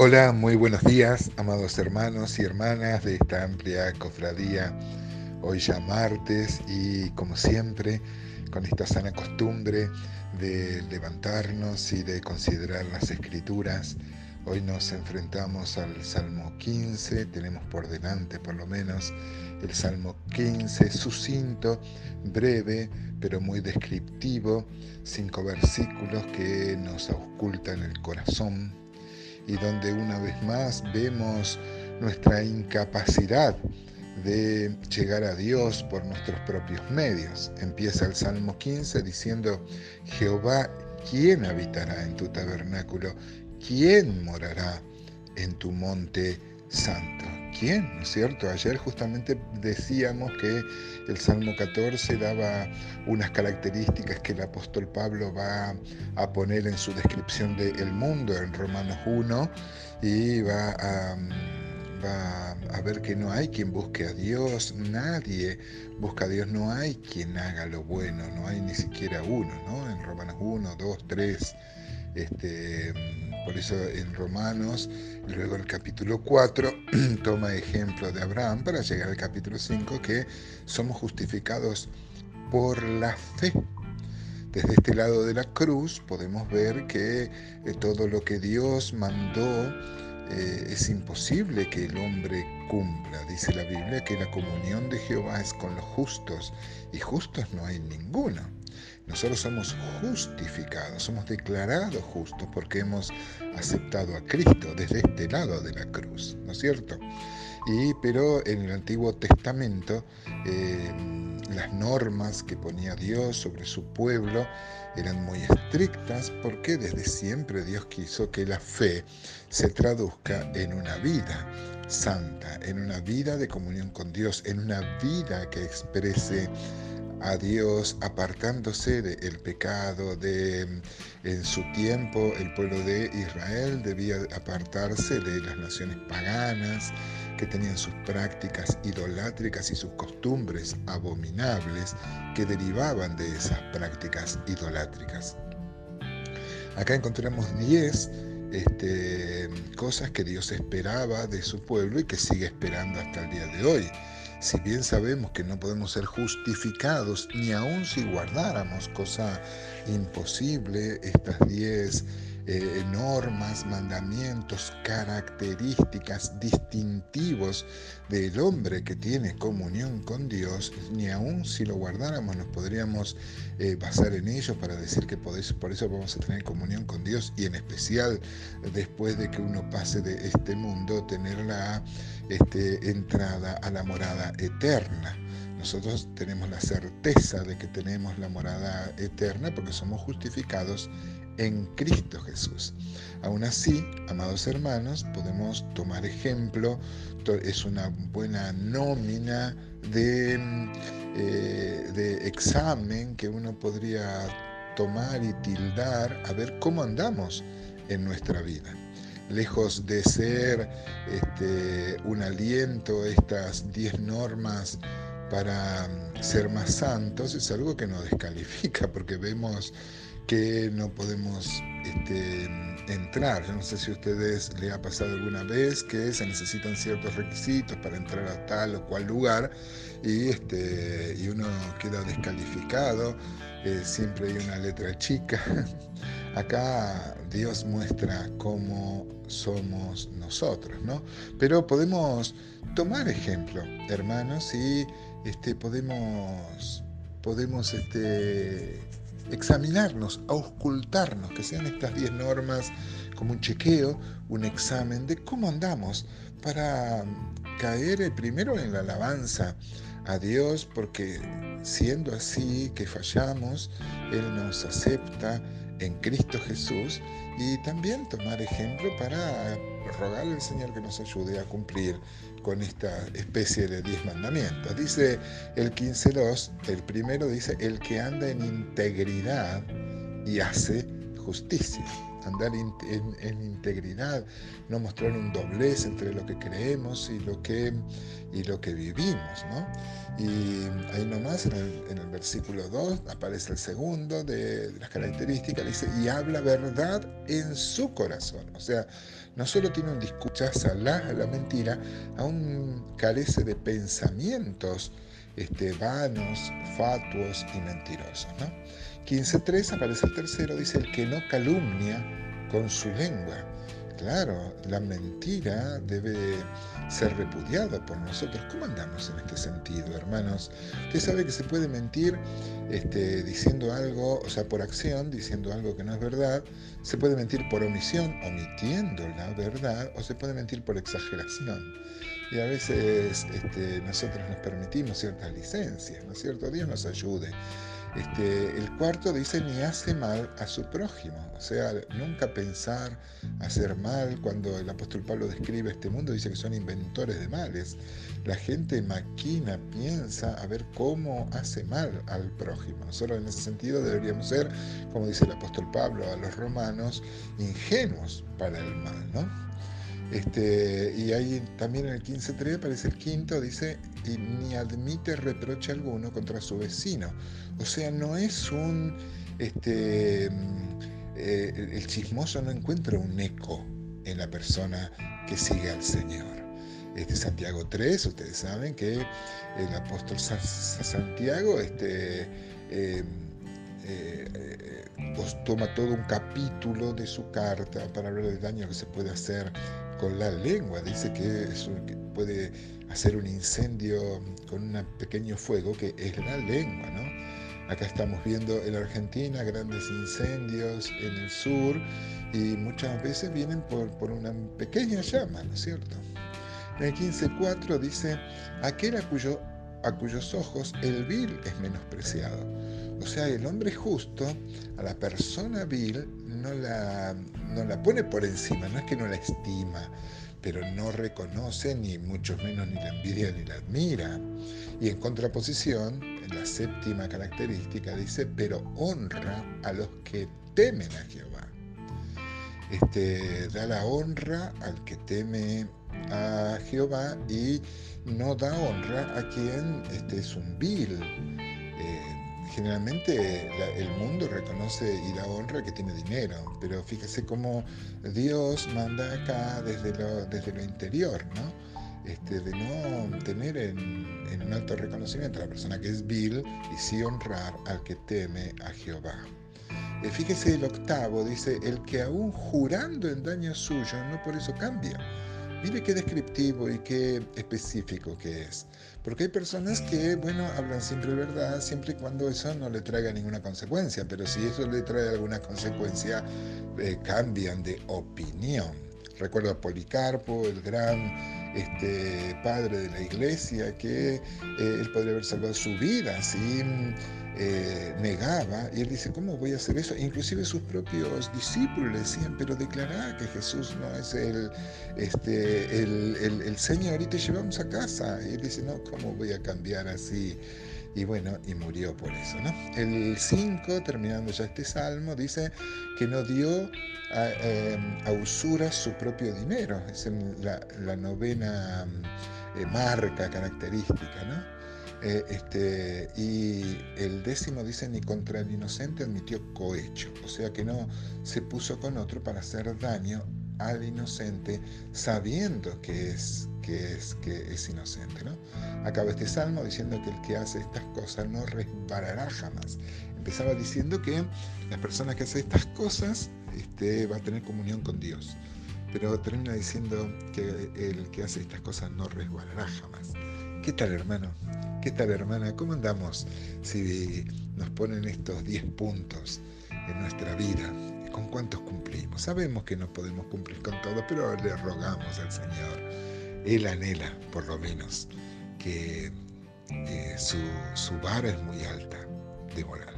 Hola, muy buenos días, amados hermanos y hermanas de esta amplia cofradía. Hoy ya martes y como siempre, con esta sana costumbre de levantarnos y de considerar las escrituras, hoy nos enfrentamos al Salmo 15, tenemos por delante por lo menos el Salmo 15, sucinto, breve, pero muy descriptivo, cinco versículos que nos auscultan el corazón y donde una vez más vemos nuestra incapacidad de llegar a Dios por nuestros propios medios. Empieza el Salmo 15 diciendo, Jehová, ¿quién habitará en tu tabernáculo? ¿Quién morará en tu monte santo? ¿Quién? ¿No es cierto? Ayer justamente decíamos que el Salmo 14 daba unas características que el apóstol Pablo va a poner en su descripción del mundo en Romanos 1 y va a, va a ver que no hay quien busque a Dios, nadie busca a Dios, no hay quien haga lo bueno, no hay ni siquiera uno, ¿no? En Romanos 1, 2, 3. Este, por eso en Romanos, luego el capítulo 4, toma ejemplo de Abraham para llegar al capítulo 5, que somos justificados por la fe. Desde este lado de la cruz podemos ver que eh, todo lo que Dios mandó eh, es imposible que el hombre cumpla. Dice la Biblia que la comunión de Jehová es con los justos y justos no hay ninguno. Nosotros somos justificados, somos declarados justos porque hemos aceptado a Cristo desde este lado de la cruz, ¿no es cierto? Y, pero en el Antiguo Testamento eh, las normas que ponía Dios sobre su pueblo eran muy estrictas porque desde siempre Dios quiso que la fe se traduzca en una vida santa, en una vida de comunión con Dios, en una vida que exprese a Dios apartándose del pecado, de en su tiempo el pueblo de Israel debía apartarse de las naciones paganas que tenían sus prácticas idolátricas y sus costumbres abominables que derivaban de esas prácticas idolátricas. Acá encontramos 10 este, cosas que Dios esperaba de su pueblo y que sigue esperando hasta el día de hoy. Si bien sabemos que no podemos ser justificados, ni aun si guardáramos, cosa imposible, estas diez eh, normas, mandamientos, características distintivos del hombre que tiene comunión con Dios, ni aun si lo guardáramos nos podríamos eh, basar en ellos para decir que por eso, por eso vamos a tener comunión con Dios y en especial después de que uno pase de este mundo, tener la este, entrada a la morada eterna. Nosotros tenemos la certeza de que tenemos la morada eterna porque somos justificados en Cristo Jesús. Aún así, amados hermanos, podemos tomar ejemplo, es una buena nómina de, eh, de examen que uno podría tomar y tildar a ver cómo andamos en nuestra vida. Lejos de ser este, un aliento estas 10 normas para ser más santos, es algo que nos descalifica porque vemos que no podemos este, entrar. Yo no sé si a ustedes le ha pasado alguna vez que se necesitan ciertos requisitos para entrar a tal o cual lugar y, este, y uno queda descalificado, eh, siempre hay una letra chica. Acá Dios muestra cómo somos nosotros, ¿no? Pero podemos tomar ejemplo, hermanos, y este, podemos, podemos este, examinarnos, auscultarnos, que sean estas 10 normas como un chequeo, un examen de cómo andamos para caer primero en la alabanza a Dios, porque siendo así que fallamos, Él nos acepta en Cristo Jesús y también tomar ejemplo para rogarle al Señor que nos ayude a cumplir con esta especie de diez mandamientos. Dice el 15.2, el primero dice, el que anda en integridad y hace justicia, andar en, integridad, no mostrar un doblez entre lo que creemos y lo que, y lo que vivimos. ¿no? Y ahí nomás en el, en el versículo 2 aparece el segundo de, las características, dice, y habla verdad en su corazón. O sea, no solo tiene un discurso, la, la mentira, aún carece de pensamientos este, vanos, fatuos y mentirosos. 15.3 aparece el tercero, dice el que no calumnia con su lengua. Claro, la mentira debe ser repudiada por nosotros. ¿Cómo andamos en este sentido, hermanos? Usted sabe que se puede mentir este, diciendo algo, o sea, por acción, diciendo algo que no es verdad. Se puede mentir por omisión, omitiendo la verdad, o se puede mentir por exageración. Y a veces este, nosotros nos permitimos ciertas licencias, ¿no es cierto? Dios nos ayude. Este, el cuarto dice ni hace mal a su prójimo, o sea, nunca pensar hacer mal. Cuando el apóstol Pablo describe este mundo, dice que son inventores de males. La gente maquina, piensa a ver cómo hace mal al prójimo. Nosotros en ese sentido deberíamos ser, como dice el apóstol Pablo a los romanos, ingenuos para el mal, ¿no? Este, y ahí también en el 15.3 aparece el quinto, dice, y ni admite reproche alguno contra su vecino. O sea, no es un, este, eh, el chismoso no encuentra un eco en la persona que sigue al Señor. Este Santiago 3, ustedes saben que el apóstol Santiago este, eh, eh, pues toma todo un capítulo de su carta para hablar del daño que se puede hacer con la lengua. Dice que, puede hacer un incendio con un pequeño fuego que es la lengua, ¿no? Acá estamos viendo en Argentina grandes incendios en el sur y muchas veces vienen por, por una pequeña llama, ¿no es cierto? En el 15.4 dice, aquel a, cuyo, a cuyos ojos el vil es menospreciado. O sea, el hombre justo, a la persona vil, no la, no la pone por encima, no es que no la estima, pero no reconoce ni mucho menos ni la envidia ni la admira. Y en contraposición, en la séptima característica dice, pero honra a los que temen a Jehová. Este, da la honra al que teme a Jehová y no da honra a quien este, es un vil generalmente el mundo reconoce y da honra que tiene dinero, pero fíjese cómo Dios manda acá desde lo, desde lo interior, ¿no? Este, de no tener en, un alto reconocimiento a la persona que es vil y sí honrar al que teme a Jehová. Eh, fíjese el octavo, dice, el que aún jurando en daño suyo, no por eso cambia. Mire qué descriptivo y qué específico que es. Porque hay personas que, bueno, hablan siempre verdad, siempre y cuando eso no le traiga ninguna consecuencia, pero si eso le trae alguna consecuencia, eh, cambian de opinión. Recuerdo a Policarpo, el gran este, padre de la iglesia, que eh, él podría haber salvado su vida sin eh, negaba, y él dice, ¿cómo voy a hacer eso? Inclusive sus propios discípulos le decían, pero declará que Jesús no es el, este, el, Señor y te llevamos a casa. Y él dice, no, ¿cómo voy a cambiar así? Y bueno, y murió por eso, ¿no? El 5, terminando ya este salmo, dice que no dio a, em, usura su propio dinero. Es la, la novena eh, marca característica, ¿no? Eh, este, y el décimo dice, ni contra el inocente admitió cohecho, o sea que no se puso con otro para hacer daño al inocente sabiendo que es, que es, que es inocente. ¿no? Acaba este salmo diciendo que el que hace estas cosas no resbalará jamás. Empezaba diciendo que la persona que hace estas cosas este, va a tener comunión con Dios. Pero termina diciendo que el que hace estas cosas no resbalará jamás. ¿Qué tal, hermano? ¿Qué tal, hermana? ¿Cómo andamos si nos ponen estos 10 puntos en nuestra vida? ¿Con cuántos cumplimos? Sabemos que no podemos cumplir con todo, pero le rogamos al Señor. Él anhela, por lo menos, que su, su vara es muy alta de moral.